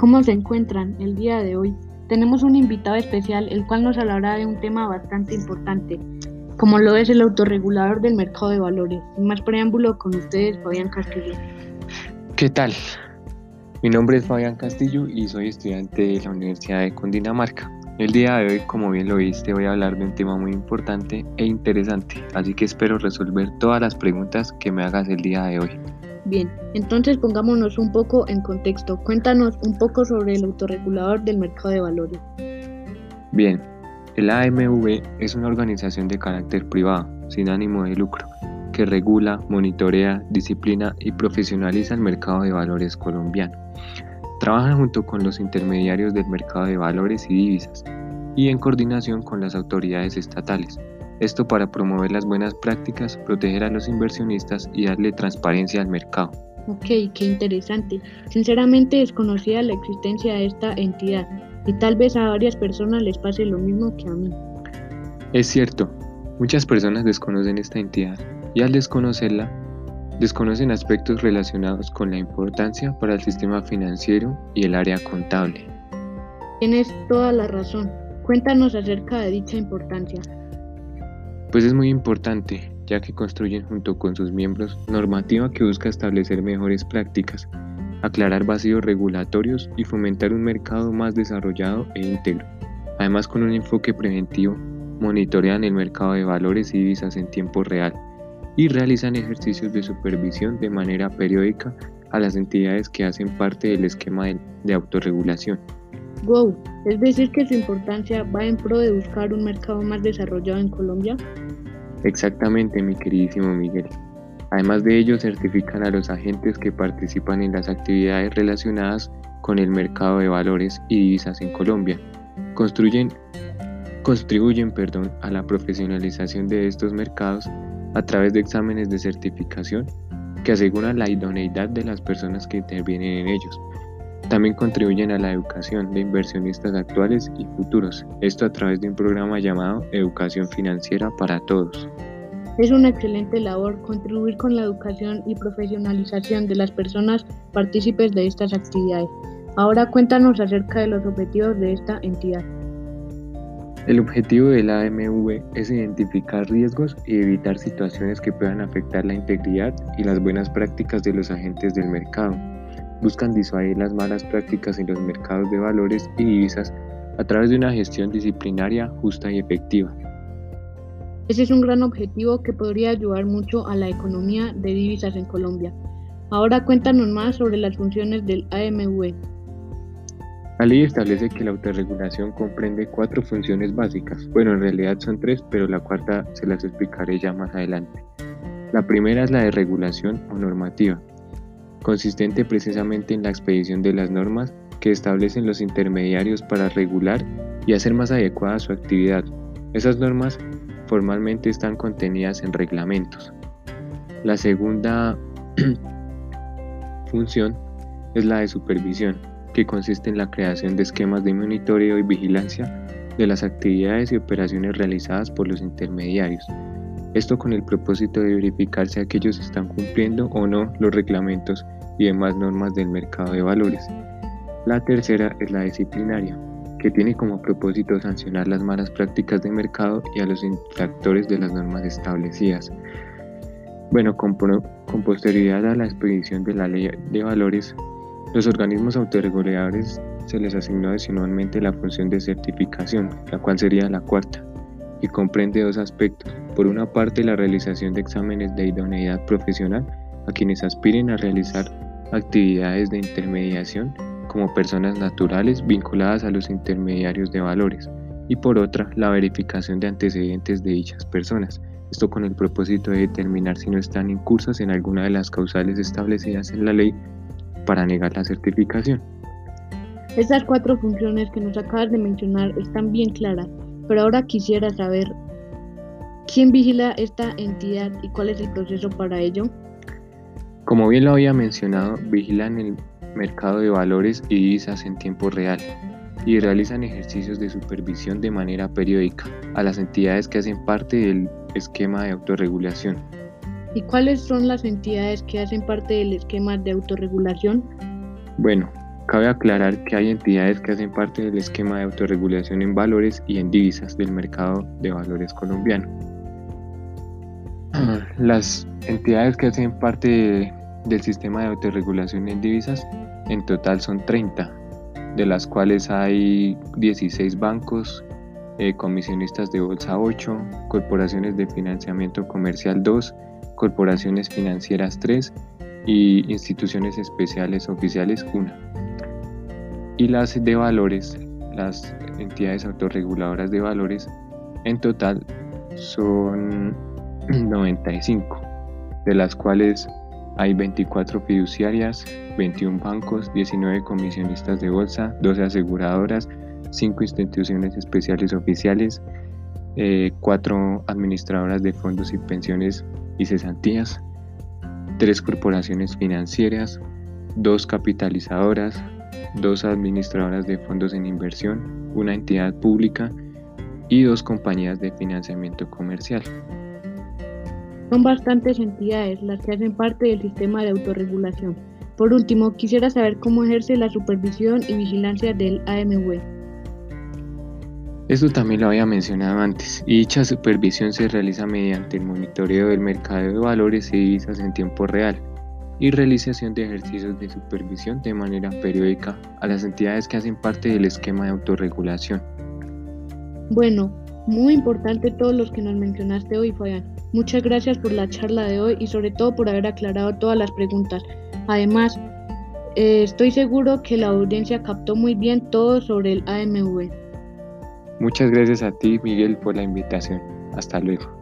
¿Cómo se encuentran el día de hoy? Tenemos un invitado especial, el cual nos hablará de un tema bastante importante, como lo es el autorregulador del mercado de valores. Sin más preámbulo, con ustedes, Fabián Castillo. ¿Qué tal? Mi nombre es Fabián Castillo y soy estudiante de la Universidad de Cundinamarca. El día de hoy, como bien lo viste, voy a hablar de un tema muy importante e interesante, así que espero resolver todas las preguntas que me hagas el día de hoy. Bien, entonces pongámonos un poco en contexto. Cuéntanos un poco sobre el autorregulador del mercado de valores. Bien, el AMV es una organización de carácter privado, sin ánimo de lucro, que regula, monitorea, disciplina y profesionaliza el mercado de valores colombiano. Trabaja junto con los intermediarios del mercado de valores y divisas y en coordinación con las autoridades estatales esto para promover las buenas prácticas, proteger a los inversionistas y darle transparencia al mercado. Ok, qué interesante. Sinceramente desconocía la existencia de esta entidad y tal vez a varias personas les pase lo mismo que a mí. Es cierto, muchas personas desconocen esta entidad y al desconocerla, desconocen aspectos relacionados con la importancia para el sistema financiero y el área contable. Tienes toda la razón. Cuéntanos acerca de dicha importancia pues es muy importante, ya que construyen junto con sus miembros normativa que busca establecer mejores prácticas, aclarar vacíos regulatorios y fomentar un mercado más desarrollado e íntegro. Además, con un enfoque preventivo, monitorean el mercado de valores y divisas en tiempo real y realizan ejercicios de supervisión de manera periódica a las entidades que hacen parte del esquema de, autorregulación. Wow, es decir que su importancia va en pro de buscar un mercado más desarrollado en Colombia. Exactamente, mi queridísimo Miguel. Además de ello, certifican a los agentes que participan en las actividades relacionadas con el mercado de valores y divisas en Colombia. Construyen, contribuyen perdón, a la profesionalización de estos mercados a través de exámenes de certificación que aseguran la idoneidad de las personas que intervienen en ellos también contribuyen a la educación de inversionistas actuales y futuros, esto a través de un programa llamado Educación Financiera para Todos. Es una excelente labor contribuir con la educación y profesionalización de las personas partícipes de estas actividades. Ahora cuéntanos acerca de los objetivos de esta entidad. El objetivo de la AMV es identificar riesgos y evitar situaciones que puedan afectar la integridad y las buenas prácticas de los agentes del mercado buscan disuadir las malas prácticas en los mercados de valores y divisas a través de una gestión disciplinaria justa y efectiva. Ese es un gran objetivo que podría ayudar mucho a la economía de divisas en Colombia. Ahora cuéntanos más sobre las funciones del AMV. La ley establece que la autorregulación comprende cuatro funciones básicas. Bueno, en realidad son tres, pero la cuarta se las explicaré ya más adelante. La primera es la de regulación o normativa consistente precisamente en la expedición de las normas que establecen los intermediarios para regular y hacer más adecuada su actividad. Esas normas formalmente están contenidas en reglamentos. La segunda función es la de supervisión, que consiste en la creación de esquemas de monitoreo y vigilancia de las actividades y operaciones realizadas por los intermediarios, esto con el propósito de verificar si aquellos están cumpliendo o no los reglamentos y demás normas del mercado de valores. La tercera es la disciplinaria, que tiene como propósito sancionar las malas prácticas de mercado y a los infractores de las normas establecidas. Bueno, con, con posterioridad a la expedición de la ley de valores, los organismos autorreguladores se les asignó adicionalmente la función de certificación, la cual sería la cuarta, y comprende dos aspectos. Por una parte, la realización de exámenes de idoneidad profesional a quienes aspiren a realizar actividades de intermediación como personas naturales vinculadas a los intermediarios de valores y por otra la verificación de antecedentes de dichas personas, esto con el propósito de determinar si no están incursos en alguna de las causales establecidas en la ley para negar la certificación. Estas cuatro funciones que nos acabas de mencionar están bien claras, pero ahora quisiera saber quién vigila esta entidad y cuál es el proceso para ello. Como bien lo había mencionado, vigilan el mercado de valores y divisas en tiempo real y realizan ejercicios de supervisión de manera periódica a las entidades que hacen parte del esquema de autorregulación. ¿Y cuáles son las entidades que hacen parte del esquema de autorregulación? Bueno, Cabe aclarar que hay entidades que hacen parte del esquema de autorregulación en valores y en divisas del mercado de valores colombiano. Las entidades que hacen parte del sistema de autorregulación en divisas en total son 30, de las cuales hay 16 bancos, eh, comisionistas de bolsa 8, corporaciones de financiamiento comercial 2, corporaciones financieras 3 y instituciones especiales oficiales 1. Y las de valores, las entidades autorreguladoras de valores, en total son 95, de las cuales hay 24 fiduciarias, 21 bancos, 19 comisionistas de bolsa, 12 aseguradoras, 5 instituciones especiales oficiales, 4 eh, administradoras de fondos y pensiones y cesantías, 3 corporaciones financieras, 2 capitalizadoras, 2 administradoras de fondos en inversión, una entidad pública y 2 compañías de financiamiento comercial. Son bastantes entidades las que hacen parte del sistema de autorregulación. Por último, quisiera saber cómo ejerce la supervisión y vigilancia del AMW. Esto también lo había mencionado antes, y dicha supervisión se realiza mediante el monitoreo del mercado de valores y divisas en tiempo real y realización de ejercicios de supervisión de manera periódica a las entidades que hacen parte del esquema de autorregulación. Bueno, muy importante todos los que nos mencionaste hoy, Fabián. Muchas gracias por la charla de hoy y sobre todo por haber aclarado todas las preguntas. Además, eh, estoy seguro que la audiencia captó muy bien todo sobre el AMV. Muchas gracias a ti, Miguel, por la invitación. Hasta luego.